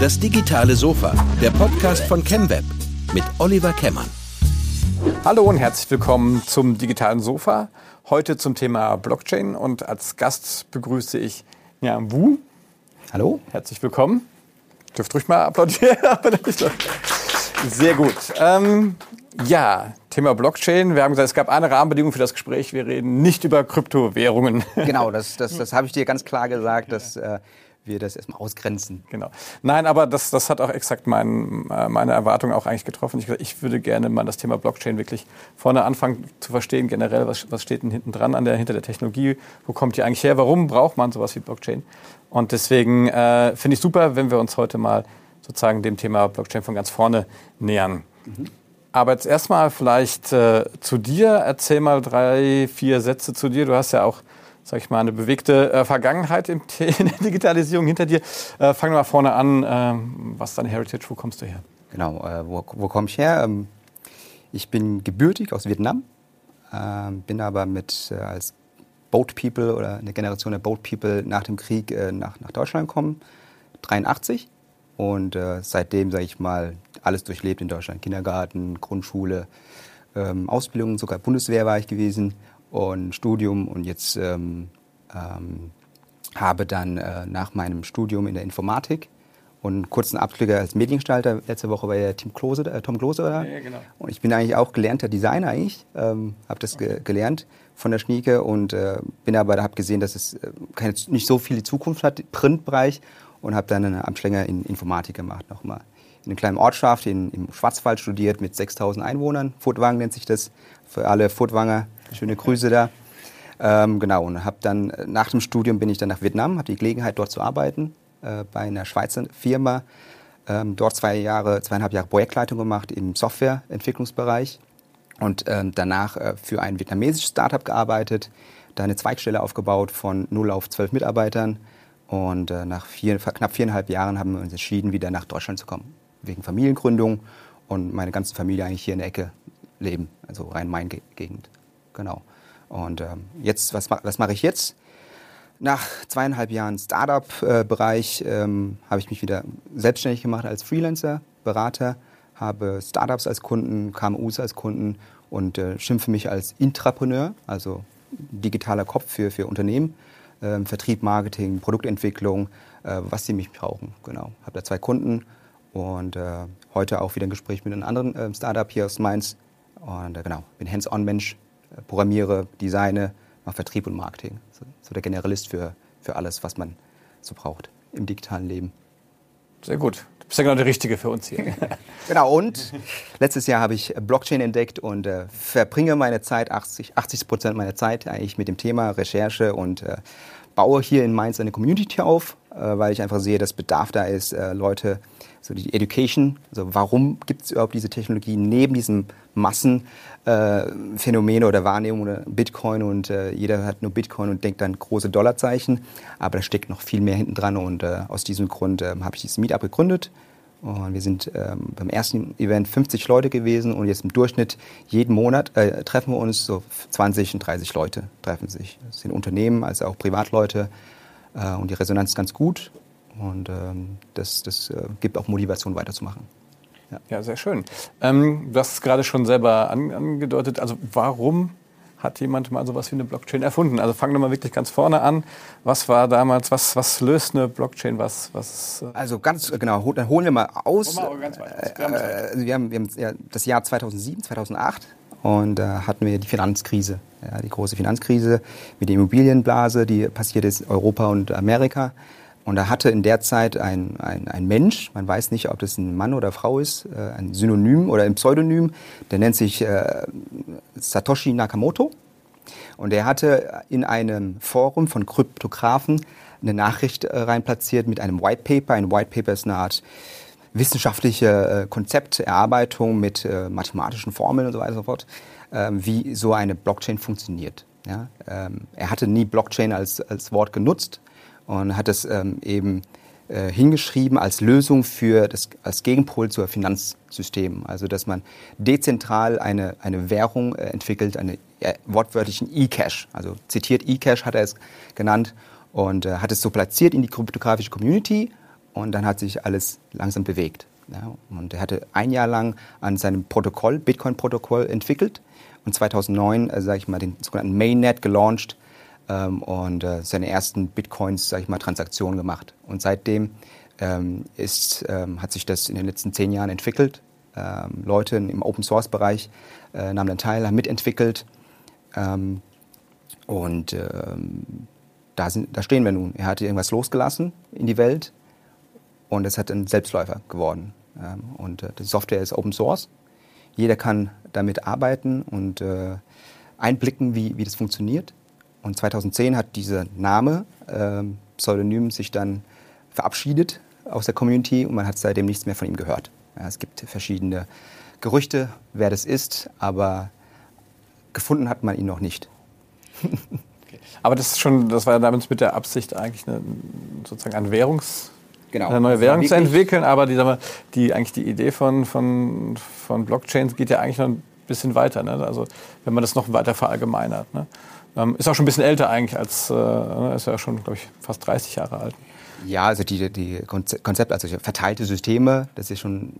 Das digitale Sofa, der Podcast von ChemWeb mit Oliver Kemmern. Hallo und herzlich willkommen zum digitalen Sofa. Heute zum Thema Blockchain und als Gast begrüße ich Niam Wu. Hallo. Herzlich willkommen. Dürft ruhig mal applaudieren. Sehr gut. Ähm, ja, Thema Blockchain. Wir haben gesagt, es gab eine Rahmenbedingung für das Gespräch. Wir reden nicht über Kryptowährungen. Genau, das, das, das habe ich dir ganz klar gesagt, dass äh, wir das erstmal ausgrenzen. Genau. Nein, aber das, das hat auch exakt mein, äh, meine Erwartung auch eigentlich getroffen. Ich, ich würde gerne mal das Thema Blockchain wirklich vorne anfangen zu verstehen, generell, was, was steht denn hinten dran an der, hinter der Technologie, wo kommt die eigentlich her, warum braucht man sowas wie Blockchain? Und deswegen äh, finde ich super, wenn wir uns heute mal sozusagen dem Thema Blockchain von ganz vorne nähern. Mhm. Aber jetzt erstmal vielleicht äh, zu dir. Erzähl mal drei, vier Sätze zu dir. Du hast ja auch, sag ich mal, eine bewegte äh, Vergangenheit in der Digitalisierung hinter dir. Äh, fangen wir mal vorne an. Ähm, was ist deine Heritage? Wo kommst du her? Genau, äh, wo, wo komme ich her? Ähm, ich bin gebürtig aus Vietnam, ähm, bin aber mit äh, als Boat People oder eine Generation der Boat People nach dem Krieg äh, nach, nach Deutschland gekommen, 83. Und seitdem, sage ich mal, alles durchlebt in Deutschland. Kindergarten, Grundschule, ähm, Ausbildung, sogar Bundeswehr war ich gewesen und Studium und jetzt ähm, ähm, habe dann äh, nach meinem Studium in der Informatik und einen kurzen Abschläger als Mediengestalter. Letzte Woche war ja Tim Klose, äh, Tom Klose da. Ja, genau. Und ich bin eigentlich auch gelernter Designer eigentlich, ähm, habe das ge gelernt von der Schnieke und äh, bin aber da habe gesehen, dass es äh, keine, nicht so viel Zukunft hat, Printbereich und habe dann einen Abschläger in Informatik gemacht nochmal in einer kleinen Ortschaft in, im Schwarzwald studiert mit 6000 Einwohnern. Furtwang nennt sich das für alle Furtwanger. Schöne Grüße da. Ähm, genau, und habe dann nach dem Studium bin ich dann nach Vietnam, habe die Gelegenheit dort zu arbeiten äh, bei einer Schweizer Firma. Ähm, dort zwei Jahre, zweieinhalb Jahre Projektleitung gemacht im Softwareentwicklungsbereich und ähm, danach äh, für ein vietnamesisches Startup gearbeitet, da eine Zweigstelle aufgebaut von 0 auf 12 Mitarbeitern und äh, nach vier, knapp viereinhalb Jahren haben wir uns entschieden, wieder nach Deutschland zu kommen wegen Familiengründung und meine ganze Familie eigentlich hier in der Ecke leben, also Rhein-Main-Gegend. Genau. Und ähm, jetzt, was, was mache ich jetzt? Nach zweieinhalb Jahren Startup-Bereich ähm, habe ich mich wieder selbstständig gemacht als Freelancer, Berater, habe Startups als Kunden, KMUs als Kunden und äh, schimpfe mich als Intrapreneur, also digitaler Kopf für, für Unternehmen, äh, Vertrieb, Marketing, Produktentwicklung, äh, was sie mich brauchen. Genau. Habe da zwei Kunden, und äh, heute auch wieder ein Gespräch mit einem anderen äh, Startup hier aus Mainz. Und äh, genau, bin Hands-on-Mensch, äh, programmiere, designe, mache Vertrieb und Marketing. So, so, der Generalist für, für alles, was man so braucht im digitalen Leben. Sehr gut. Du bist ja genau der Richtige für uns hier. genau, und letztes Jahr habe ich Blockchain entdeckt und äh, verbringe meine Zeit, 80, 80 Prozent meiner Zeit eigentlich mit dem Thema Recherche und äh, baue hier in Mainz eine Community auf, weil ich einfach sehe, dass Bedarf da ist, äh, Leute so die Education, also warum gibt es überhaupt diese Technologie neben diesem Massenphänomen äh, oder Wahrnehmung oder Bitcoin und äh, jeder hat nur Bitcoin und denkt dann große Dollarzeichen, aber da steckt noch viel mehr hinten dran und äh, aus diesem Grund ähm, habe ich dieses Meetup gegründet und wir sind ähm, beim ersten Event 50 Leute gewesen und jetzt im Durchschnitt jeden Monat äh, treffen wir uns, so 20 und 30 Leute treffen sich. Das sind Unternehmen, also auch Privatleute äh, und die Resonanz ist ganz gut. Und ähm, das, das äh, gibt auch Motivation weiterzumachen. Ja, ja sehr schön. Ähm, du hast es gerade schon selber an, angedeutet. Also warum hat jemand mal sowas wie eine Blockchain erfunden? Also fangen wir mal wirklich ganz vorne an. Was war damals, was, was löst eine Blockchain? Was, was, äh also ganz genau, dann holen wir mal aus. Mal ganz weit. Äh, äh, wir haben, wir haben ja, das Jahr 2007, 2008 und da hatten wir die Finanzkrise, ja, die große Finanzkrise mit der Immobilienblase, die passiert ist, Europa und Amerika. Und da hatte in der Zeit ein, ein, ein Mensch, man weiß nicht, ob das ein Mann oder Frau ist, äh, ein Synonym oder ein Pseudonym, der nennt sich äh, Satoshi Nakamoto. Und er hatte in einem Forum von Kryptografen eine Nachricht äh, reinplatziert mit einem White Paper. Ein White Paper ist eine Art wissenschaftliche äh, Konzepterarbeitung mit äh, mathematischen Formeln und so weiter und so fort, äh, wie so eine Blockchain funktioniert. Ja? Ähm, er hatte nie Blockchain als, als Wort genutzt, und hat es ähm, eben äh, hingeschrieben als Lösung für das, als Gegenpol zur Finanzsystem. Also dass man dezentral eine, eine Währung äh, entwickelt, einen äh, wortwörtlichen E-Cash. Also zitiert E-Cash hat er es genannt und äh, hat es so platziert in die kryptografische Community und dann hat sich alles langsam bewegt. Ja, und er hatte ein Jahr lang an seinem Protokoll, Bitcoin-Protokoll entwickelt und 2009, äh, sage ich mal, den sogenannten Mainnet gelauncht ähm, und äh, seine ersten Bitcoins, sage ich mal, Transaktionen gemacht. Und seitdem ähm, ist, ähm, hat sich das in den letzten zehn Jahren entwickelt. Ähm, Leute im Open-Source-Bereich äh, nahmen dann teil, haben mitentwickelt. Ähm, und ähm, da, sind, da stehen wir nun. Er hatte irgendwas losgelassen in die Welt und es hat ein Selbstläufer geworden. Ähm, und äh, die Software ist Open Source. Jeder kann damit arbeiten und äh, einblicken, wie, wie das funktioniert. Und 2010 hat dieser Name, äh, Pseudonym, sich dann verabschiedet aus der Community und man hat seitdem nichts mehr von ihm gehört. Es gibt verschiedene Gerüchte, wer das ist, aber gefunden hat man ihn noch nicht. Aber das ist schon, das war damals mit der Absicht eigentlich eine, sozusagen ein Währungs Genau. eine neue Währung zu entwickeln, aber die, wir, die, eigentlich die Idee von, von, von Blockchains geht ja eigentlich noch ein bisschen weiter. Ne? Also wenn man das noch weiter verallgemeinert. Ne? Ähm, ist auch schon ein bisschen älter eigentlich als, äh, ist ja schon, glaube ich, fast 30 Jahre alt. Ja, also die, die Konzept, also verteilte Systeme, das ist schon,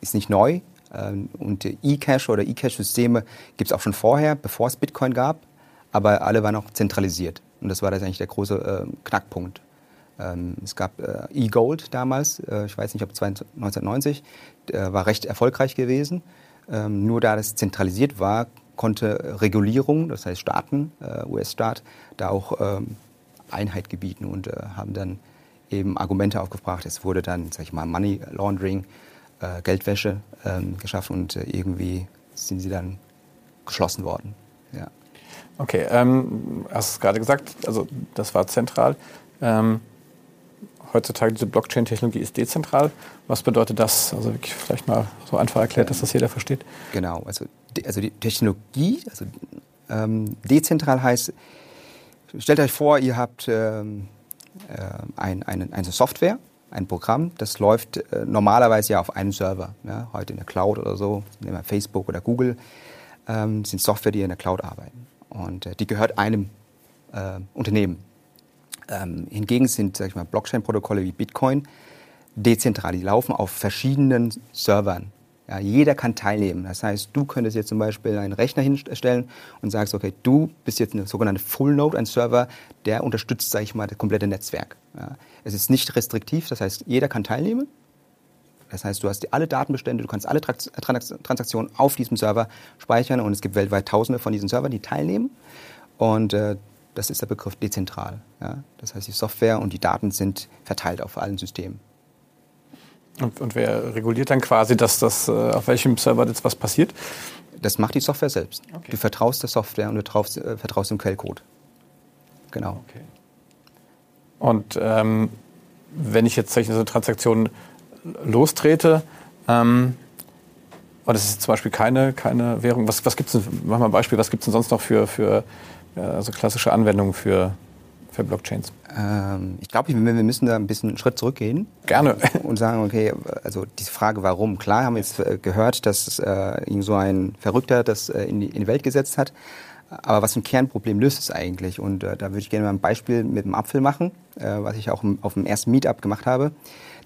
ist nicht neu. Ähm, und E-Cash oder E-Cash-Systeme gibt es auch schon vorher, bevor es Bitcoin gab, aber alle waren auch zentralisiert. Und das war das eigentlich der große äh, Knackpunkt. Ähm, es gab äh, E-Gold damals, äh, ich weiß nicht, ob 1990, war recht erfolgreich gewesen. Ähm, nur da das zentralisiert war, konnte Regulierung, das heißt Staaten, äh, US-Staat, da auch ähm, Einheit gebieten und haben dann eben Argumente aufgebracht. Es wurde dann, sag ich mal, Money Laundering, Geldwäsche geschaffen und irgendwie sind sie dann geschlossen worden. Ja. Okay, ähm, hast es gerade gesagt, also das war zentral. Ähm, heutzutage diese Blockchain-Technologie ist dezentral. Was bedeutet das? Also vielleicht mal so einfach erklärt, dass das jeder versteht. Genau, also, also die Technologie, also ähm, dezentral heißt, stellt euch vor, ihr habt ähm, äh, ein, ein, eine Software, ein Programm, das läuft äh, normalerweise ja auf einem Server, ja, heute in der Cloud oder so, nehmen wir Facebook oder Google, ähm, sind Software, die in der Cloud arbeiten. Und äh, die gehört einem äh, Unternehmen. Ähm, hingegen sind Blockchain-Protokolle wie Bitcoin dezentral. Die laufen auf verschiedenen Servern. Ja, jeder kann teilnehmen. Das heißt, du könntest jetzt zum Beispiel einen Rechner hinstellen und sagst, okay, du bist jetzt eine sogenannte Full Node, ein Server, der unterstützt, sage ich mal, das komplette Netzwerk. Ja, es ist nicht restriktiv, das heißt, jeder kann teilnehmen. Das heißt, du hast alle Datenbestände, du kannst alle Transaktionen auf diesem Server speichern und es gibt weltweit Tausende von diesen Servern, die teilnehmen. Und äh, das ist der Begriff dezentral. Ja? Das heißt, die Software und die Daten sind verteilt auf allen Systemen. Und, und wer reguliert dann quasi, dass das, äh, auf welchem Server jetzt was passiert? Das macht die Software selbst. Okay. Du vertraust der Software und du traust, äh, vertraust dem Quellcode. Genau. Okay. Und ähm, wenn ich jetzt solche Transaktionen lostrete, ähm, und das ist zum Beispiel keine, keine Währung, was, was gibt es denn, mach mal ein Beispiel, was gibt es denn sonst noch für, für also klassische Anwendungen für, für Blockchains? Ähm, ich glaube, wir müssen da ein bisschen einen Schritt zurückgehen. Gerne. Und sagen, okay, also diese Frage, warum? Klar haben wir jetzt äh, gehört, dass äh, so ein Verrückter das äh, in, die, in die Welt gesetzt hat. Aber was ein Kernproblem löst es eigentlich? Und äh, da würde ich gerne mal ein Beispiel mit dem Apfel machen, äh, was ich auch auf dem ersten Meetup gemacht habe.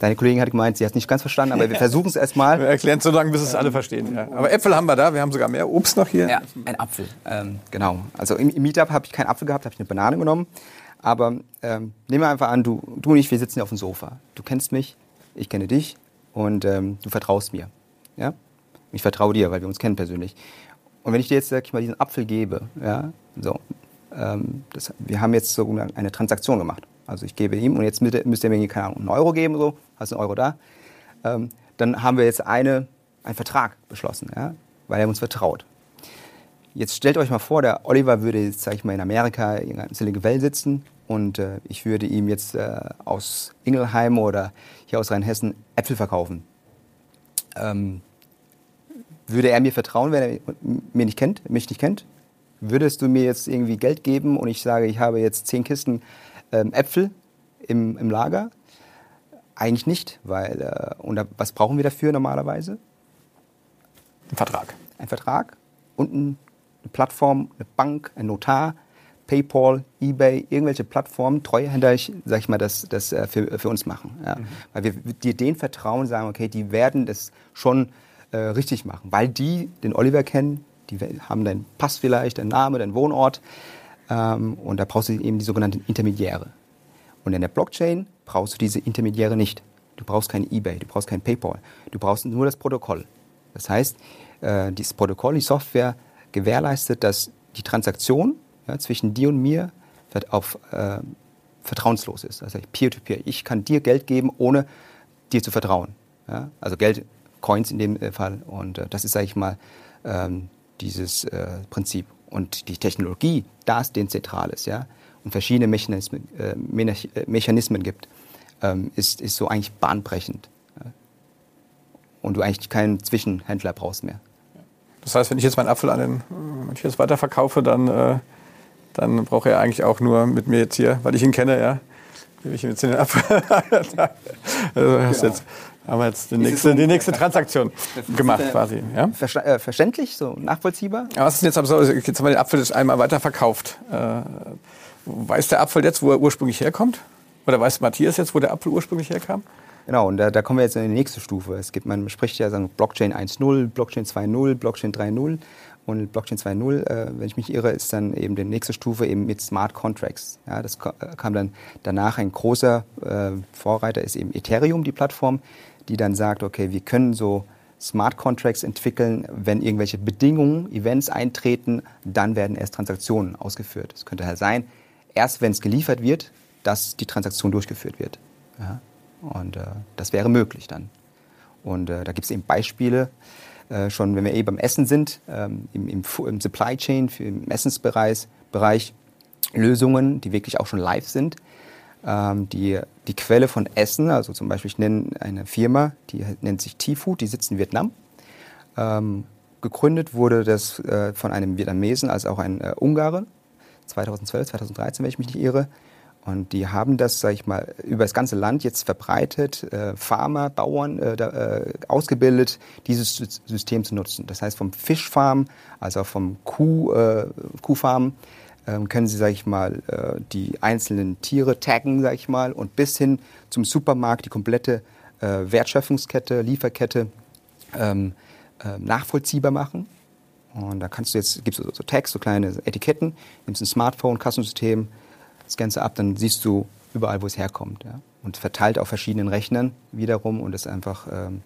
Deine Kollegin hat gemeint, sie hat es nicht ganz verstanden, aber wir versuchen es erstmal. Wir erklären es so lange, bis es alle verstehen. Ja. Aber Äpfel haben wir da, wir haben sogar mehr Obst noch hier. Ja, ein Apfel. Ähm, genau. Also im, im Meetup habe ich keinen Apfel gehabt, habe ich eine Banane genommen. Aber ähm, nehmen wir einfach an, du, du und ich, wir sitzen hier auf dem Sofa. Du kennst mich, ich kenne dich und ähm, du vertraust mir. Ja? Ich vertraue dir, weil wir uns kennen persönlich. Und wenn ich dir jetzt, sag ich mal, diesen Apfel gebe, ja, so, ähm, das, wir haben jetzt so eine Transaktion gemacht. Also ich gebe ihm und jetzt müsst ihr mir, keine Ahnung, einen Euro geben, so, hast einen Euro da. Ähm, dann haben wir jetzt eine, einen Vertrag beschlossen, ja, weil er uns vertraut. Jetzt stellt euch mal vor, der Oliver würde jetzt, sag ich mal, in Amerika in Silicon Valley sitzen und äh, ich würde ihm jetzt äh, aus Ingelheim oder hier aus Rheinhessen Äpfel verkaufen. Ähm, würde er mir vertrauen, wenn er mich nicht kennt, mich nicht kennt? Würdest du mir jetzt irgendwie Geld geben und ich sage, ich habe jetzt zehn Kisten Äpfel im, im Lager? Eigentlich nicht, weil äh, und was brauchen wir dafür normalerweise? Ein Vertrag. Ein Vertrag und ein, eine Plattform, eine Bank, ein Notar, PayPal, eBay, irgendwelche Plattformen, Treuhänder, sag ich mal, das, das äh, für, für uns machen. Ja. Mhm. Weil wir dir denen vertrauen, sagen, okay, die werden das schon äh, richtig machen, weil die den Oliver kennen, die haben deinen Pass vielleicht, deinen Namen, deinen Wohnort ähm, und da brauchst du eben die sogenannten Intermediäre. Und in der Blockchain brauchst du diese Intermediäre nicht. Du brauchst kein eBay, du brauchst kein PayPal, du brauchst nur das Protokoll. Das heißt, äh, dieses Protokoll, die Software gewährleistet, dass die Transaktion ja, zwischen dir und mir auf, äh, vertrauenslos ist. Also Peer-to-Peer. -peer. Ich kann dir Geld geben, ohne dir zu vertrauen. Ja? Also Geld, Coins in dem äh, Fall. Und äh, das ist, sage ich mal, ähm, dieses äh, Prinzip. Und die Technologie, da es den Zentrales, ja, und verschiedene Mechanismen, äh, äh, Mechanismen gibt, ähm, ist, ist so eigentlich bahnbrechend. Ja? Und du eigentlich keinen Zwischenhändler brauchst mehr. Das heißt, wenn ich jetzt meinen Apfel an den Matthias weiterverkaufe, dann äh, dann braucht er eigentlich auch nur mit mir jetzt hier, weil ich ihn kenne, ja, gebe ich ihm jetzt den ab. also genau. jetzt, haben wir jetzt die nächste, die nächste Transaktion gemacht quasi. Ja? Äh, verständlich, so nachvollziehbar? Ja, was ist jetzt aber so? Jetzt haben wir den Apfel jetzt einmal weiterverkauft. Äh, weiß der Apfel jetzt, wo er ursprünglich herkommt? Oder weiß Matthias jetzt, wo der Apfel ursprünglich herkam? Genau, und da, da kommen wir jetzt in die nächste Stufe. Es gibt, man spricht ja sagen Blockchain 1.0, Blockchain 2.0, Blockchain 3.0. Und Blockchain 2.0, äh, wenn ich mich irre, ist dann eben die nächste Stufe eben mit Smart Contracts. Ja, das äh, kam dann danach ein großer äh, Vorreiter, ist eben Ethereum, die Plattform, die dann sagt, okay, wir können so Smart Contracts entwickeln, wenn irgendwelche Bedingungen, Events eintreten, dann werden erst Transaktionen ausgeführt. Es könnte halt sein, erst wenn es geliefert wird, dass die Transaktion durchgeführt wird. Ja, und äh, das wäre möglich dann. Und äh, da gibt es eben Beispiele, äh, schon, wenn wir eh beim Essen sind, ähm, im, im, im, Supply Chain, im Essensbereich, Bereich, Lösungen, die wirklich auch schon live sind. Ähm, die, die Quelle von Essen, also zum Beispiel, ich nenne eine Firma, die nennt sich T-Food, die sitzt in Vietnam. Ähm, gegründet wurde das äh, von einem Vietnamesen als auch ein äh, Ungarer, 2012, 2013, wenn ich mich nicht irre. Und die haben das, sage ich mal, über das ganze Land jetzt verbreitet, äh, Farmer, Bauern äh, da, äh, ausgebildet, dieses System zu nutzen. Das heißt, vom Fischfarm, also vom Kuh, äh, Kuhfarm, können sie, sage ich mal, äh, die einzelnen Tiere taggen, sage ich mal, und bis hin zum Supermarkt die komplette äh, Wertschöpfungskette, Lieferkette ähm, äh, nachvollziehbar machen. Und da kannst du jetzt, gibst du so Tags, so kleine Etiketten, nimmst ein Smartphone, Kassensystem, scannst du ab, dann siehst du überall, wo es herkommt. Ja? Und verteilt auf verschiedenen Rechnern wiederum und es einfach ähm,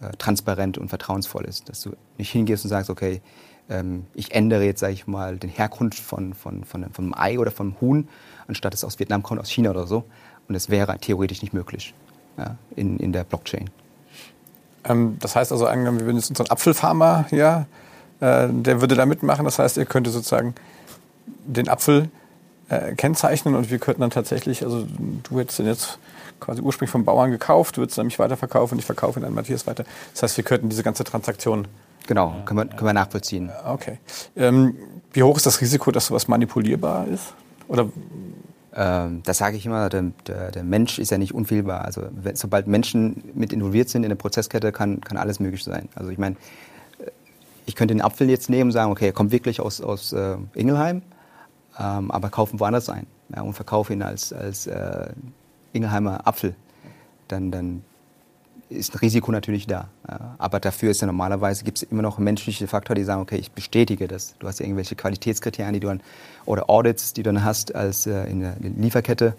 äh, transparent und vertrauensvoll ist. Dass du nicht hingehst und sagst, okay, ähm, ich ändere jetzt, sage ich mal, den Herkunft von, von, von, von einem Ei oder vom Huhn, anstatt es aus Vietnam kommt, aus China oder so. Und es wäre theoretisch nicht möglich ja, in, in der Blockchain. Ähm, das heißt also, wir würden jetzt unseren Apfelfarmer hier, äh, der würde da mitmachen. Das heißt, ihr könnte sozusagen den Apfel äh, kennzeichnen und wir könnten dann tatsächlich, also du hättest den jetzt quasi ursprünglich vom Bauern gekauft, würdest dann mich weiterverkaufen und ich verkaufe ihn an Matthias weiter. Das heißt, wir könnten diese ganze Transaktion Genau, können wir, können wir nachvollziehen. Okay. Ähm, wie hoch ist das Risiko, dass sowas manipulierbar ist? Oder ähm, das sage ich immer, der, der, der, Mensch ist ja nicht unfehlbar. Also sobald Menschen mit involviert sind in der Prozesskette, kann, kann alles möglich sein. Also ich meine, äh, ich könnte den Apfel jetzt nehmen und sagen, okay, er kommt wirklich aus, aus äh, Ingelheim, ähm, aber kaufen woanders ein ja, und verkaufe ihn als, als äh, Ingelheimer Apfel, dann, dann ist ein Risiko natürlich da. Aber dafür ist ja normalerweise gibt es immer noch menschliche Faktoren, die sagen, okay, ich bestätige das. Du hast ja irgendwelche Qualitätskriterien, die du dann, oder Audits, die du dann hast als äh, in der Lieferkette,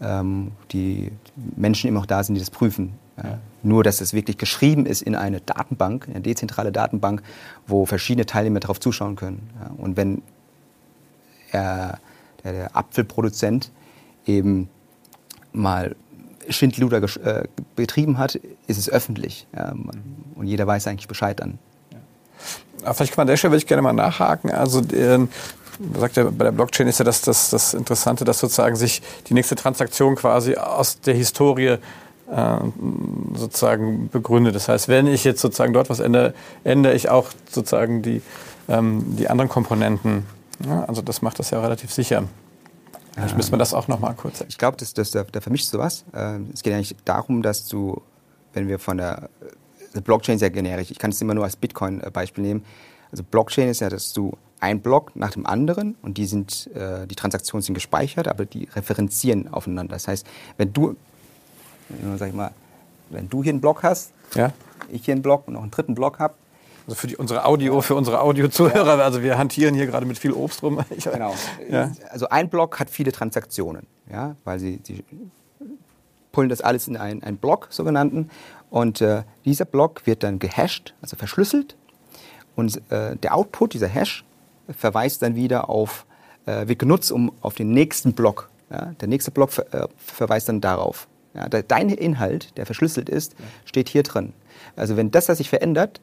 ähm, die Menschen immer noch da sind, die das prüfen. Ja. Nur, dass es wirklich geschrieben ist in eine Datenbank, eine dezentrale Datenbank, wo verschiedene Teilnehmer darauf zuschauen können. Ja. Und wenn er, der, der Apfelproduzent eben mal Schindluder äh, betrieben hat, ist es öffentlich. Ja, und jeder weiß eigentlich Bescheid dann. Ja. Vielleicht kann man an der Stelle würde ich gerne mal nachhaken. Also äh, sagt ja, bei der Blockchain ist ja das, das, das Interessante, dass sozusagen sich die nächste Transaktion quasi aus der Historie äh, sozusagen begründet. Das heißt, wenn ich jetzt sozusagen dort was ändere, ändere ich auch sozusagen die, ähm, die anderen Komponenten ja, also das macht das ja relativ sicher. Vielleicht müssen wir das auch noch mal kurz. Ich glaube, das, das, da, da vermischt du was. Ähm, es geht eigentlich darum, dass du, wenn wir von der, der Blockchain sehr generisch, ich kann es immer nur als Bitcoin-Beispiel nehmen. Also Blockchain ist ja, dass du ein Block nach dem anderen und die sind, äh, die Transaktionen sind gespeichert, aber die referenzieren aufeinander. Das heißt, wenn du, sag ich mal, wenn du hier einen Block hast, Ja. ich hier einen Block und noch einen dritten Block habe, Also für die, unsere Audio, für unsere Audio-Zuhörer, also wir hantieren hier gerade mit viel Obst rum. Genau. Ja. Also ein Block hat viele Transaktionen, ja, weil sie, sie pullen das alles in einen, einen Block, sogenannten. Und äh, dieser Block wird dann gehasht, also verschlüsselt. Und äh, der Output, dieser Hash, verweist dann wieder auf, äh, wird genutzt, um auf den nächsten Block. Ja, der nächste Block ver, äh, verweist dann darauf. Ja, der, dein Inhalt, der verschlüsselt ist, steht hier drin. Also wenn das, das sich verändert,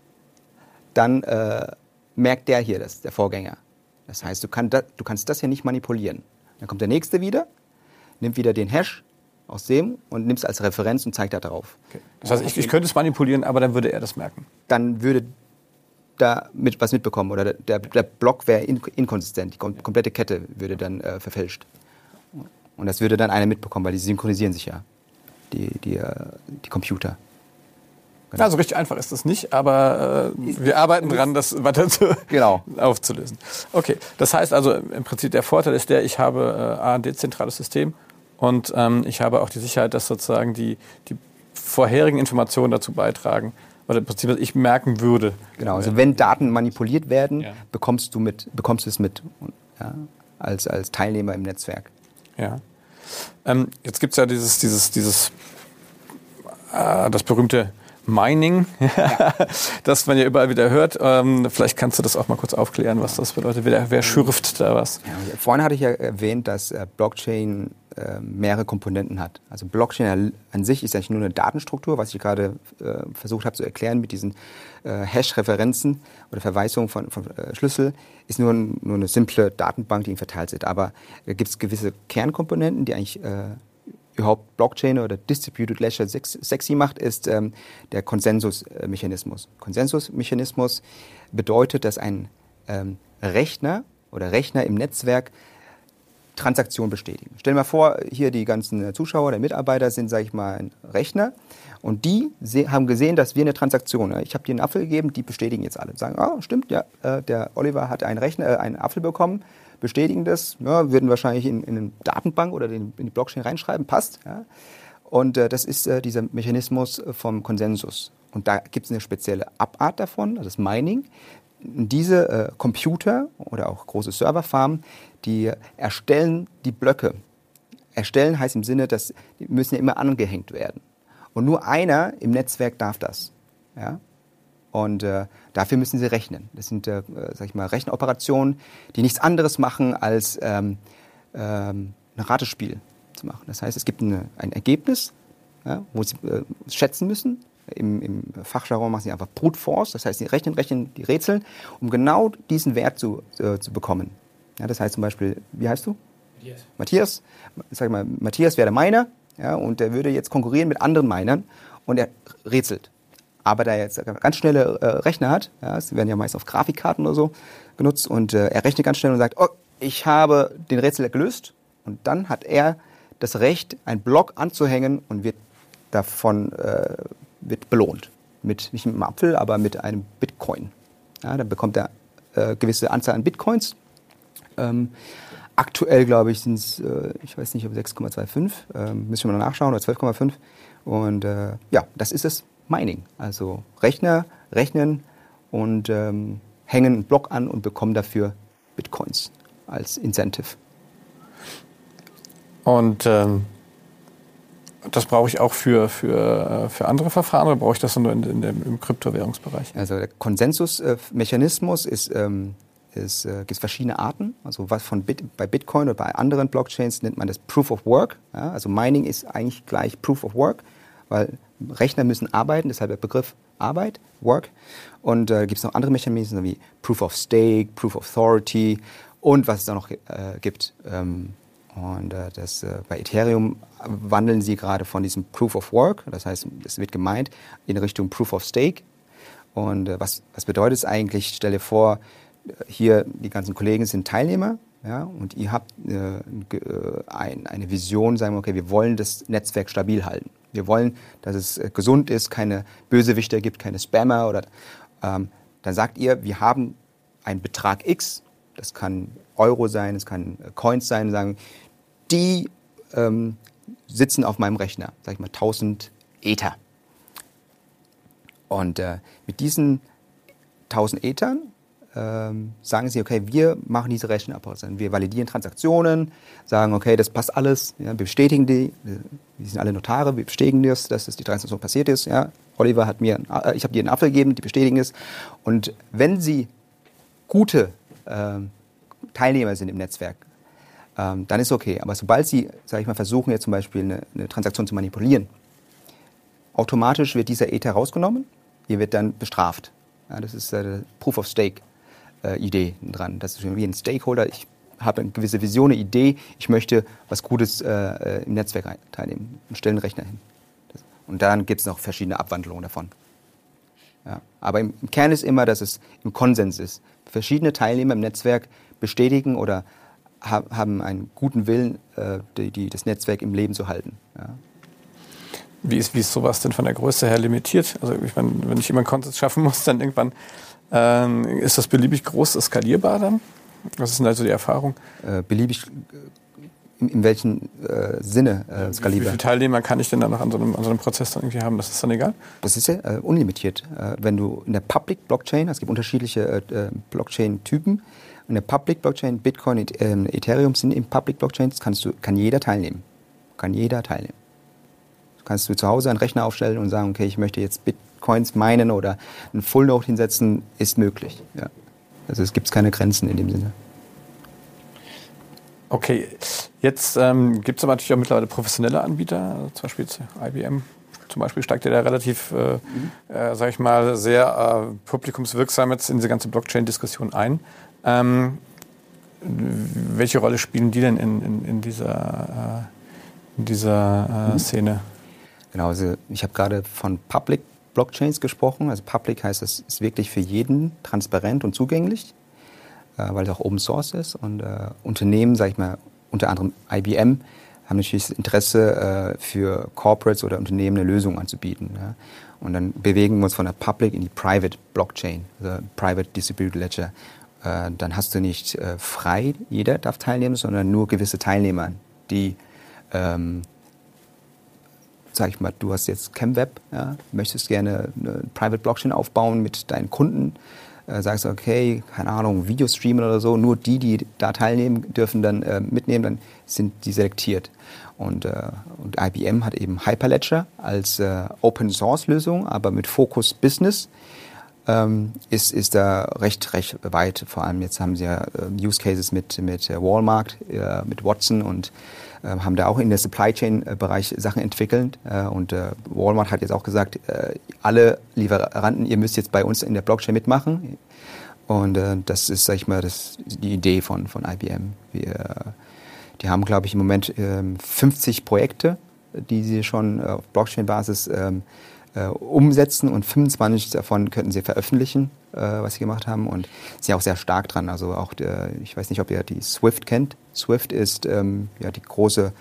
dann äh, merkt der hier das, der Vorgänger. Das heißt, du, kann da, du kannst das hier nicht manipulieren. Dann kommt der nächste wieder, nimmt wieder den Hash aus dem und nimmt es als Referenz und zeigt da drauf. Das heißt, ich, ich könnte es manipulieren, aber dann würde er das merken. Dann würde da mit, was mitbekommen oder der, der Block wäre in, inkonsistent. Die kom komplette Kette würde dann äh, verfälscht. Und das würde dann einer mitbekommen, weil die synchronisieren sich ja, die, die, äh, die Computer. Genau. Also richtig einfach ist das nicht, aber äh, wir arbeiten dran, das weiter zu, Genau. aufzulösen. Okay, das heißt also im Prinzip der Vorteil ist der, ich habe äh, A, ein dezentrales System und ähm, ich habe auch die Sicherheit, dass sozusagen die, die vorherigen Informationen dazu beitragen oder im Prinzip, dass ich merken würde. Genau, also wenn Daten manipuliert werden, Ja. bekommst du mit, bekommst du es mit ja, als, als Teilnehmer im Netzwerk. Ja. Ähm, jetzt gibt es ja dieses, dieses, dieses äh, das berühmte Mining, das man ja überall wieder hört. Ähm, vielleicht kannst du das auch mal kurz aufklären, was das bedeutet. Wer, wer schürft da was? Ja, vorhin hatte ich ja erwähnt, dass äh, Blockchain äh, mehrere Komponenten hat. Also Blockchain an- sich ist eigentlich nur eine Datenstruktur, was ich gerade äh, versucht habe zu erklären mit diesen äh, Hash-Referenzen oder Verweisungen von, von äh, Schlüssel, ist nur, ein, nur eine simple Datenbank, die verteilt sind. Aber da gibt es gewisse Kernkomponenten, die eigentlich äh, überhaupt Blockchain oder Distributed Ledger sex- sexy macht, ist ähm, der Konsensusmechanismus. Konsensusmechanismus bedeutet, dass ein ähm, Rechner oder Rechner im Netzwerk Transaktionen bestätigen. Stell dir mal vor, hier die ganzen Zuschauer, der Mitarbeiter sind, sage ich mal, ein Rechner und die haben gesehen, dass wir eine Transaktion, äh, ich habe dir einen Apfel gegeben, die bestätigen jetzt alle. Sagen, ah, stimmt, ja, äh, der Oliver hat einen Rechner, äh, einen Apfel bekommen, bestätigen das, ja, würden wahrscheinlich in, in eine Datenbank oder in, in die Blockchain reinschreiben, passt. Ja. Und äh, das ist äh, dieser Mechanismus vom Konsensus. Und da gibt es eine spezielle Abart davon, also das Mining. Diese äh, Computer oder auch große Serverfarmen, die erstellen die Blöcke. Erstellen heißt im Sinne, dass die müssen ja immer angehängt werden. Und nur einer im Netzwerk darf das. Ja? Und äh, dafür müssen sie rechnen. Das sind, äh, sag ich mal, Rechenoperationen, die nichts anderes machen, als ähm, ähm, ein Ratespiel zu machen. Das heißt, es gibt eine, ein Ergebnis, ja, wo sie äh, schätzen müssen. Im, Im Fachjargon machen sie einfach Brute Force, das heißt, sie rechnen, rechnen die Rätsel, um genau diesen Wert zu, äh, zu bekommen. Ja, das heißt zum Beispiel, wie heißt du? Matthias. Matthias, sag mal, Matthias wäre der Miner, ja, und der würde jetzt konkurrieren mit anderen Minern und er rätselt. Aber da er jetzt ganz schnelle äh, Rechner hat, ja, sie werden ja meist auf Grafikkarten oder so genutzt, und äh, er rechnet ganz schnell und sagt, oh, ich habe den Rätsel gelöst. Und dann hat er das Recht, einen Block anzuhängen und wird davon äh, wird belohnt. Mit, nicht mit einem Apfel, aber mit einem Bitcoin. Ja, dann bekommt er äh, gewisse Anzahl an Bitcoins. Ähm, aktuell, glaube ich, sind es, äh, ich weiß nicht, ob 6,25, ähm, müssen wir mal nachschauen, oder 12,5. Und äh, ja, das ist das Mining. Also Rechner rechnen und ähm, hängen einen Block an und bekommen dafür Bitcoins als Incentive. Und ähm, das brauche ich auch für, für, äh, für andere Verfahren oder brauche ich das nur in, in dem, im Kryptowährungsbereich? Also der Konsensusmechanismus ist, ähm, ist äh, gibt verschiedene Arten. Also was von Bit, bei Bitcoin oder bei anderen Blockchains nennt man das Proof of Work. Ja? Also Mining ist eigentlich gleich Proof of Work, weil Rechner müssen arbeiten, deshalb der Begriff Arbeit, Work. Und äh, gibt es noch andere Mechanismen wie Proof of Stake, Proof of Authority und was es da noch äh, gibt. Ähm, und äh, das, äh, bei Ethereum wandeln sie gerade von diesem Proof of Work, das heißt, es wird gemeint, in Richtung Proof of Stake. Und äh, was, was bedeutet es eigentlich? Stell dir vor, hier die ganzen Kollegen sind Teilnehmer ja, und ihr habt äh, äh, ein, eine Vision, sagen wir, okay, wir wollen das Netzwerk stabil halten. Wir wollen, dass es äh, gesund ist, keine Bösewichter gibt, keine Spammer oder ähm, dann sagt ihr, wir haben einen Betrag X, das kann Euro sein, es kann Coins sein, sagen, die ähm, sitzen auf meinem Rechner, sag ich mal 1000 Ether. Und äh, mit diesen 1000 Ethern ähm, sagen sie, okay, wir machen diese Rechenapparatur. Wir validieren Transaktionen, sagen, okay, das passt alles, ja, wir bestätigen die, wir sind alle Notare, wir bestätigen das, dass das die Transaktion passiert ist. Ja. Oliver hat mir, äh, ich habe dir einen Apfel gegeben, die bestätigen es. Und wenn sie gute ähm, Teilnehmer sind im Netzwerk, ähm, dann ist okay. Aber sobald sie, sage ich mal, versuchen jetzt zum Beispiel eine, eine Transaktion zu manipulieren, automatisch wird dieser Ether rausgenommen, ihr wird dann bestraft. Ja, das ist äh, Proof of Stake äh, Idee dran. Das ist wie ein Stakeholder. Ich habe eine gewisse Vision, eine Idee. Ich möchte was Gutes äh, äh im Netzwerk teilnehmen und stelle einen Rechner hin. Das, und dann gibt es noch verschiedene Abwandlungen davon. Ja. Aber im, im, Kern ist immer, dass es im Konsens ist. Verschiedene Teilnehmer im Netzwerk bestätigen oder ha haben einen guten Willen, äh, die, die, das Netzwerk im Leben zu halten. Ja. Wie ist, wie ist sowas denn von der Größe her limitiert? Also ich meine, wenn ich immer Konsens schaffen muss, dann irgendwann ähm, ist das beliebig groß skalierbar dann? Was ist denn also die Erfahrung? Äh, beliebig äh, in, in welchem äh, Sinne äh, skalierbar? Wie, wie viele Teilnehmer kann ich denn dann noch an so einem, an so einem Prozess dann irgendwie haben? Das ist dann egal? Das ist ja äh, unlimitiert. Äh, wenn du in der Public Blockchain, es gibt unterschiedliche äh, Blockchain-Typen, in der Public Blockchain, Bitcoin und ähm, Ethereum sind in Public Blockchains, kannst du, kann jeder teilnehmen. Kann jeder teilnehmen. Kannst du zu Hause einen Rechner aufstellen und sagen, okay, ich möchte jetzt Bitcoin Coins meinen oder einen Full Node hinsetzen, ist möglich. Ja. Also es gibt keine Grenzen in dem Sinne. Okay, jetzt ähm, gibt es aber natürlich auch mittlerweile professionelle Anbieter, also zum Beispiel IBM. Zum Beispiel steigt ja da relativ, äh, mhm. äh, sag ich mal, sehr äh, publikumswirksam jetzt in diese ganze Blockchain-Diskussion ein. Ähm, welche Rolle spielen die denn in, in, in dieser, äh, in dieser äh, mhm. Szene? Genau, also ich habe gerade von Public Blockchains gesprochen. Also Public heißt, es ist wirklich für jeden transparent und zugänglich, äh, weil es auch Open Source ist. Und äh, Unternehmen, sage ich mal, unter anderem IBM, haben natürlich das Interesse, äh, für Corporates oder Unternehmen eine Lösung anzubieten. Und dann bewegen wir uns von der Public in die Private Blockchain, also Private Distributed Ledger. Dann hast du nicht frei, jeder darf teilnehmen, sondern nur gewisse Teilnehmer, die ähm, sag ich mal, du hast jetzt ChemWeb, ja, möchtest gerne eine Private Blockchain aufbauen mit deinen Kunden, äh, sagst okay, keine Ahnung, Video streamen oder so, nur die, die da teilnehmen, dürfen dann äh, mitnehmen, dann sind die selektiert. Und, äh, und IBM hat eben Hyperledger als äh, Open Source Lösung, aber mit Fokus Business. Ähm, ist, ist da recht, recht weit. Vor allem jetzt haben sie ja äh, Use Cases mit, mit Walmart, äh, mit Watson und haben da auch in der Supply Chain äh, Bereich Sachen entwickelt. Äh, und Walmart hat jetzt auch gesagt, alle Lieferanten, ihr müsst jetzt bei uns in der Blockchain mitmachen. Und das ist, sag ich mal, das, die Idee von, von IBM. Wir, die haben, glaube ich, im Moment 50 ähm, Projekte, die sie schon auf Blockchain-Basis ähm, umsetzen und 25 davon könnten sie veröffentlichen, was sie gemacht haben und sind auch sehr stark dran. Also auch, der, ich weiß nicht, ob ihr die Swift kennt. SWIFT ist ähm, ja, die große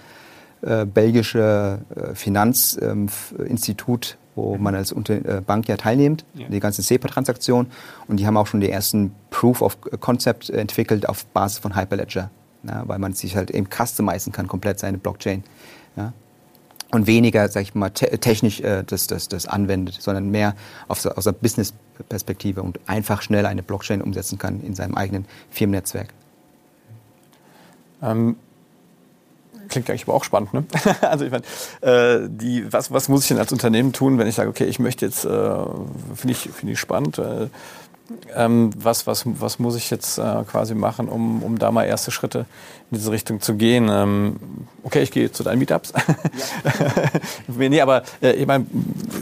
äh, belgische äh, Finanzinstitut, ähm, wo man als Unter äh, Bank ja teilnimmt, ja. die ganze SEPA-Transaktion. Und die haben auch schon die ersten Proof of Concept entwickelt auf Basis von Hyperledger, ja, weil man sich halt eben customizen kann, komplett seine Blockchain. Ja. Und weniger, sag ich mal, te technisch äh, das, das, das anwendet, sondern mehr auf, aus der Business-Perspektive und einfach schnell eine Blockchain umsetzen kann in seinem eigenen Firmennetzwerk. Ähm, klingt eigentlich aber auch spannend, ne? also ich meine, äh, die, was, was muss ich denn als Unternehmen tun, wenn ich sage, okay, ich möchte jetzt, äh, finde ich, finde ich spannend, äh, ähm, was, was, was muss ich jetzt äh, quasi machen, um, um da mal erste Schritte in diese Richtung zu gehen? Ähm, okay, ich gehe zu deinen Meetups. Ja. nee, aber äh, ich meine,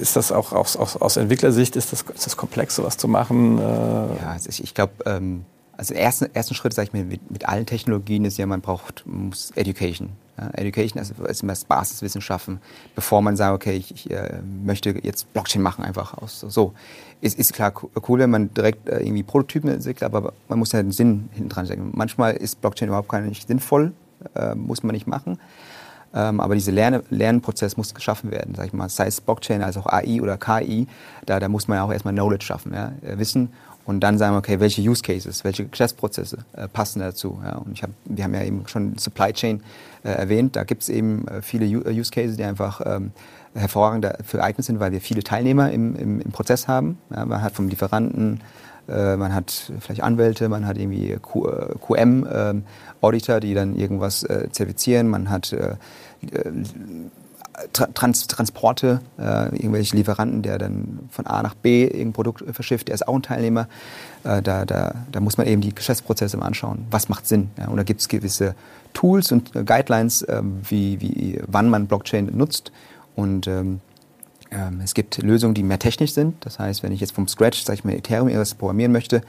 ist das auch aus, aus, aus Entwicklersicht, ist das, ist das komplex, sowas zu machen? Äh? Ja, also ich, ich glaube, ähm also ersten, ersten Schritt, sage ich mir, mit, mit, allen Technologien ist ja, man braucht muss Education. Ja, Education das Basiswissenschaften, bevor man sagt, okay, ich, ich äh, möchte jetzt Blockchain machen einfach aus. So ist, ist klar cool, wenn man direkt äh, irgendwie Prototypen entwickelt, aber man muss ja den Sinn hinten dran stecken. Manchmal ist Blockchain überhaupt gar nicht sinnvoll, äh, muss man nicht machen. Ähm, aber dieser Lerne Lernprozess muss geschaffen werden, sag ich mal. Sei es Blockchain, als auch AI oder KI, da, da muss man auch erstmal Knowledge schaffen, ja, äh, Wissen und dann sagen okay, welche Use Cases, welche Geschäftsprozesse äh, passen dazu. Ja? Und ich hab, wir haben ja eben schon Supply Chain äh, erwähnt. Da gibt es eben äh, viele äh, Use Cases, die einfach ähm, hervorragend dafür geeignet sind, weil wir viele Teilnehmer im, im, im Prozess haben. Ja? Man hat vom Lieferanten, äh, man hat vielleicht Anwälte, man hat irgendwie QM-Auditor, ähm, die dann irgendwas äh, zertifizieren, man hat Trans Transporte, äh, irgendwelche Lieferanten, der dann von A nach B irgendein Produkt verschifft, der ist auch ein Teilnehmer. Äh, da, da, da muss man eben die Geschäftsprozesse mal anschauen. Was macht Sinn? Ja? Und da gibt es gewisse Tools und äh, Guidelines, äh, wie, wie, wann man Blockchain nutzt. Und ähm, ähm, es gibt Lösungen, die mehr technisch sind. Das heißt, wenn ich jetzt vom Scratch, sag ich mal, Ethereum irgendwas programmieren möchte,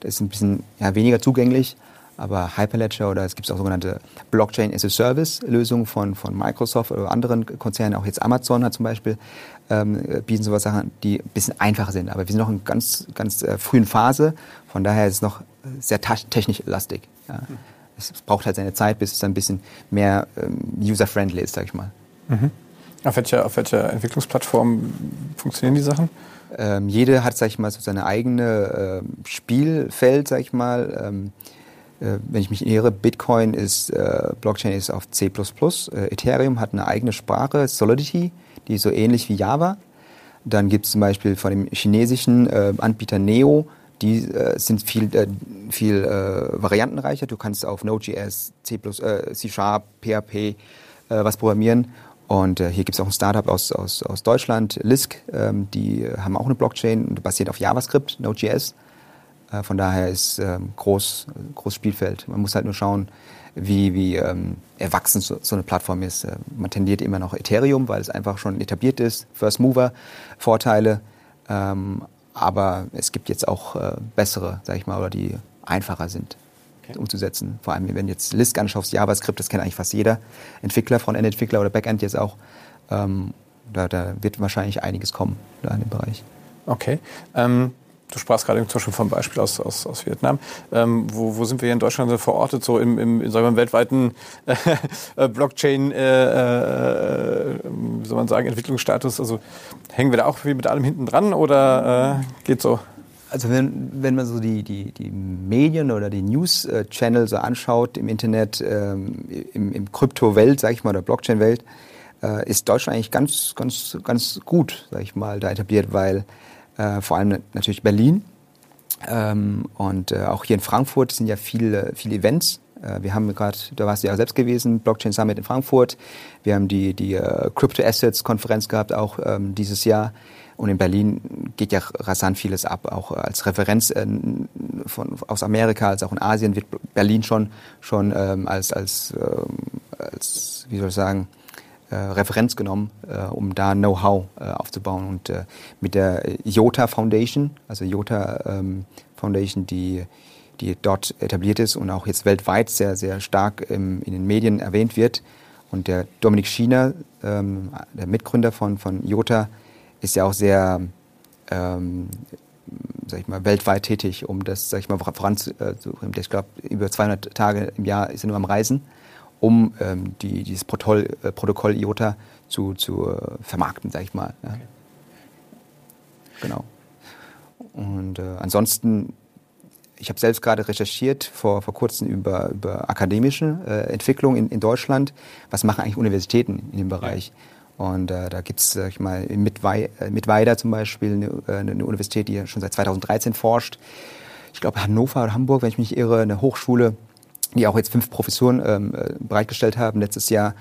das ist ein bisschen ja, weniger zugänglich aber Hyperledger oder es gibt auch sogenannte Blockchain as a Service Lösungen von, von Microsoft oder anderen Konzernen, auch jetzt Amazon hat zum Beispiel, ähm, bieten sowas Sachen, die ein bisschen einfacher sind. Aber wir sind noch in ganz, ganz äh, frühen Phase, von daher ist es noch sehr technisch lastig. Ja. Es braucht halt seine Zeit, bis es dann ein bisschen mehr ähm, user-friendly ist, sag ich mal. Mhm. Auf welcher, auf welcher Entwicklungsplattform funktionieren die Sachen? Ähm, jede hat, sag ich mal, so seine eigene äh, Spielfeld, sag ich mal. Ähm, äh, wenn ich mich irre, Bitcoin ist, äh, Blockchain ist auf C++, äh, Ethereum hat eine eigene Sprache, Solidity, die ist so ähnlich wie Java. Dann gibt es zum Beispiel von dem chinesischen äh, Anbieter Neo, die äh, sind viel, äh, viel variantenreicher. Du kannst auf Node.js, C++, C Sharp, PHP was programmieren. Und hier gibt es auch ein Startup aus, aus, aus Deutschland, Lisk, ähm, die haben auch eine Blockchain, basiert auf JavaScript, Node.js. Äh, von daher ist ähm, groß, groß Spielfeld. Man muss halt nur schauen, wie, wie ähm, erwachsen so, so, eine Plattform ist. Äh, man tendiert immer noch Ethereum, weil es einfach schon etabliert ist. First Mover Vorteile. Ähm, aber es gibt jetzt auch äh, bessere, sag ich mal, oder die einfacher sind okay. umzusetzen. Vor allem, wenn du jetzt Lisk anschaust, JavaScript, das kennt eigentlich fast jeder Entwickler, Frontend-Entwickler oder Backend jetzt auch. Ähm, da, da, wird wahrscheinlich einiges kommen da in dem Bereich. Okay. Ähm du sprachst gerade Beispiel vom Beispiel aus, aus, aus Vietnam. Ähm, wo, wo sind wir hier in Deutschland verortet, so im, im, sagen wir, im weltweiten äh, Blockchain, äh, äh, wie soll man sagen, Entwicklungsstatus? Also hängen wir da auch wie mit allem hinten dran oder äh, geht so? Also wenn, wenn man so die, die, die Medien oder die News-Channel so anschaut im Internet, ähm, im, im Krypto-Welt, sag ich mal, oder Blockchain-Welt, äh, ist Deutschland eigentlich ganz, ganz, ganz gut, sag ich mal, da etabliert, weil äh, vor allem natürlich Berlin. Ähm, und äh, auch hier in Frankfurt sind ja viele, viele Events. Äh, wir haben gerade, da warst du ja selbst gewesen, Blockchain Summit in Frankfurt. Wir haben die, die äh, Crypto Assets Konferenz gehabt, auch ähm, dieses Jahr. Und in Berlin geht ja rasant vieles ab. Auch als Referenz äh, von, aus Amerika, als auch in Asien wird Berlin schon, schon ähm, als, als, ähm, als, wie soll ich sagen, Referenz genommen, äh, um da Know-how äh, aufzubauen. Und äh, mit der IOTA Foundation, also IOTA ähm, Foundation, die, die dort etabliert ist und auch jetzt weltweit sehr, sehr stark im, in den Medien erwähnt wird. Und der Dominik Schiener, ähm, der Mitgründer von, von IOTA, ist ja auch sehr ähm, sag ich mal, weltweit tätig, um das sag ich mal, voranzubringen. Ich glaube, über 200 Tage im Jahr ist er nur am Reisen um ähm, die, dieses Protokoll, äh, Protokoll IOTA zu, zu äh, vermarkten, sage ich mal. Ja. Okay. Genau. Und äh, ansonsten, ich habe selbst gerade recherchiert vor, vor kurzem über, über akademische äh, Entwicklung in, in Deutschland. Was machen eigentlich Universitäten in dem Bereich? Ja. Und äh, da gibt es, sag ich mal, in Mittwei äh, Mittweida zum Beispiel eine, äh, eine Universität, die schon seit 2013 forscht. Ich glaube, Hannover oder Hamburg, wenn ich mich irre, eine Hochschule, die auch jetzt fünf Professuren ähm, äh, bereitgestellt haben letztes Jahr.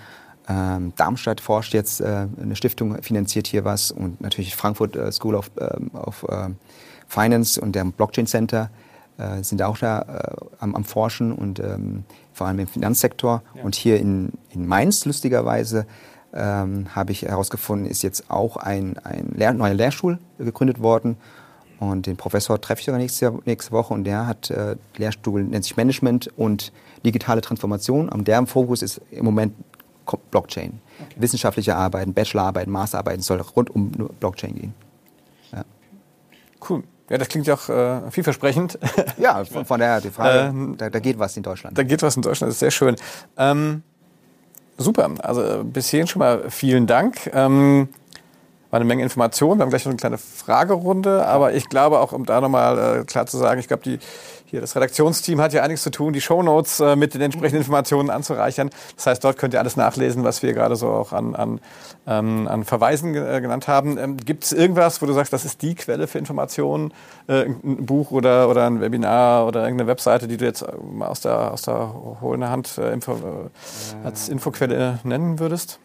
Ähm, Darmstadt forscht jetzt, äh, eine Stiftung finanziert hier was und natürlich Frankfurt äh, School of, ähm, of äh, Finance und der Blockchain Center äh, sind auch da äh, am, am, Forschen und ähm, vor allem im Finanzsektor. Ja. Und hier in, in Mainz, lustigerweise, ähm, habe ich herausgefunden, ist jetzt auch ein, ein Lehr neuer Lehrstuhl gegründet worden und den Professor treffe ich sogar nächste, nächste Woche und der hat äh, Lehrstuhl, nennt sich Management und digitale Transformation. Und deren Fokus ist im Moment Blockchain. Okay. Wissenschaftliche Arbeiten, Bachelorarbeiten, Masterarbeiten soll rund um Blockchain gehen. Ja. Cool. Ja, das klingt ja auch äh, vielversprechend. Ja, von, von daher die Frage, ähm, da, da, geht was in Deutschland. Da geht was in Deutschland, das ist sehr schön. Ähm, super, also bis hierhin schon mal vielen Dank. Ähm, war eine Menge Informationen. Wir haben gleich noch eine kleine Fragerunde, aber ich glaube auch, um da nochmal äh, klar zu sagen, ich glaube, die hier das Redaktionsteam hat ja einiges zu tun, die Shownotes äh, mit den entsprechenden Informationen anzureichern. Das heißt, dort könnt ihr alles nachlesen, was wir gerade so auch an, an, ähm, an Verweisen äh, genannt haben. Ähm, Gibt es irgendwas, wo du sagst, das ist die Quelle für Informationen, äh, ein Buch oder, oder ein Webinar oder irgendeine Webseite, die du jetzt äh, mal aus der, aus der hohlen Hand äh, Info, äh, als Infoquelle nennen würdest?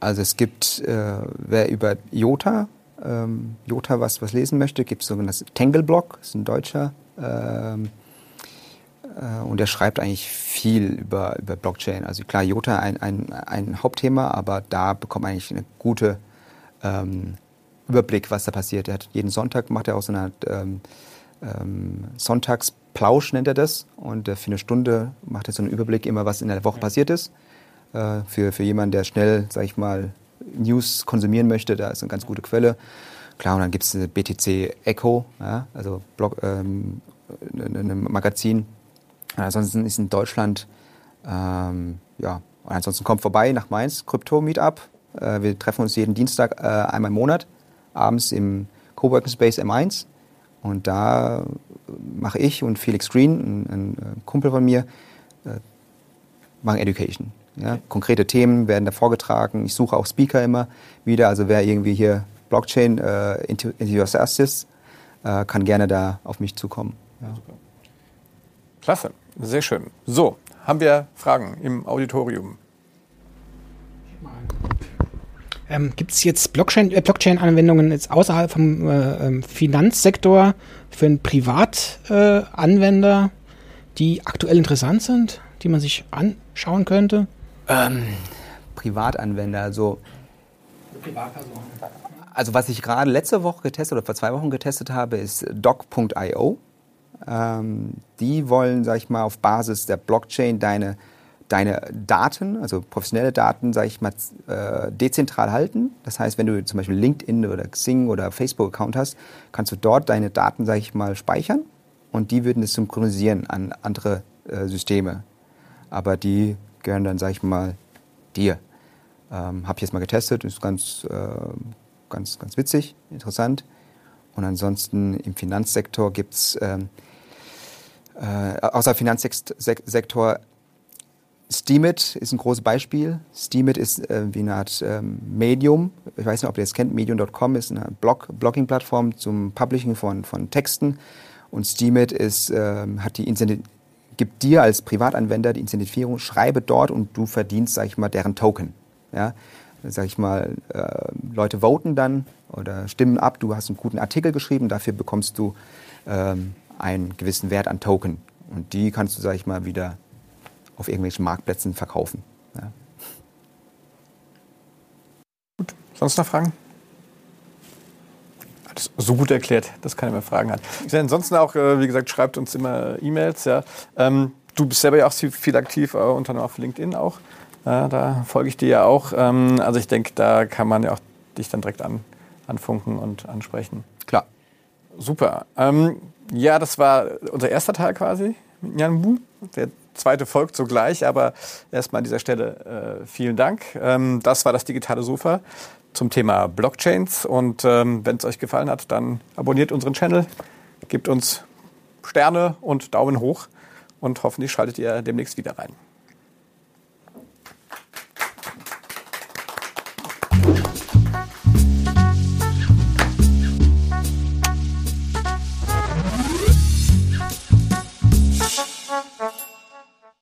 Also es gibt, äh, wer über Jota, ähm, Jota was, was lesen möchte, gibt es sogenanntes Tangle-Blog, ist ein deutscher ähm, äh, und er schreibt eigentlich viel über, über Blockchain. Also klar, Jota ein, ein, ein Hauptthema, aber da bekommt man eigentlich einen guten ähm, Überblick, was da passiert. Er hat jeden Sonntag macht er auch so eine ähm, ähm, Sonntagsplausch nennt er das und äh, für eine Stunde macht er so einen Überblick immer, was in der Woche passiert ist. Äh, für, für jemanden, der schnell, sag ich mal, News konsumieren möchte, da ist eine ganz gute Quelle. Klar, und dann gibt es BTC Echo, ja, also Blog, ähm, ein Magazin, ansonsten ist in Deutschland, ähm, ja, und ansonsten kommt vorbei nach Mainz, Krypto-Meetup. Äh, wir treffen uns jeden Dienstag äh, einmal im Monat, abends im Coworking Space M1. Und da mache ich und Felix Green, ein, ein äh, Kumpel von mir, äh, machen Education. Ja? Konkrete Themen werden da vorgetragen. Ich suche auch Speaker immer wieder. Also wer irgendwie hier Blockchain äh, your Assist, äh, kann gerne da auf mich zukommen. Ja. Klasse. Sehr schön. So, haben wir Fragen im Auditorium? Ähm, Gibt es jetzt Blockchain, äh, Blockchain-Anwendungen jetzt außerhalb vom äh, ähm, Finanzsektor für einen Privatanwender, äh, die aktuell interessant sind, die man sich anschauen könnte? Ähm, Privatanwender, also. Privatpersonen. Also was ich gerade letzte Woche getestet oder vor zwei Wochen getestet habe, ist doc.io. Ähm, die wollen, sag ich mal, auf Basis der Blockchain deine, deine Daten, also professionelle Daten, sag ich mal, äh, dezentral halten. Das heißt, wenn du zum Beispiel LinkedIn oder Xing oder Facebook-Account hast, kannst du dort deine Daten, sag ich mal, speichern und die würden es synchronisieren an andere äh, Systeme. Aber die gehören dann, sag ich mal, dir. Ähm, Habe ich jetzt mal getestet, ist ganz, äh, ganz, ganz witzig, interessant. Und ansonsten im Finanzsektor gibt es ähm, äh, außer Finanzsektor Steemit ist ein großes Beispiel. Steemit ist äh, wie eine Art ähm, Medium. Ich weiß nicht, ob ihr das kennt. Medium.com ist eine Blog Blogging-Plattform zum Publishing von, von Texten. Und Steemit ist, äh, hat die Gibt dir als Privatanwender die Incentivierung, schreibe dort und du verdienst, sag ich mal, deren Token. Ja? Sag ich mal, äh, Leute voten dann oder stimmen ab, du hast einen guten Artikel geschrieben, dafür bekommst du ähm, einen gewissen Wert an Token. Und die kannst du, sag ich mal, wieder auf irgendwelchen Marktplätzen verkaufen. Ja. Gut. Sonst noch Fragen? Das so gut erklärt, dass keiner mehr Fragen hat. Ansonsten auch, äh, wie gesagt, schreibt uns immer E-Mails. Ja. Ähm, du bist selber ja auch viel aktiv, äh, unter anderem auf LinkedIn auch. da folge ich dir ja auch. Ähm, also ich denke, da kann man ja auch dich dann direkt an, anfunken und ansprechen. Klar. Super. Ähm, ja, das war unser erster Teil quasi mit Nyanbu. Der zweite folgt sogleich, aber erstmal an dieser Stelle äh, vielen Dank. Ähm, das war das digitale Sofa zum Thema Blockchains. Und ähm, wenn es euch gefallen hat, dann abonniert unseren Channel, gebt uns Sterne und Daumen hoch und hoffentlich schaltet ihr demnächst wieder rein.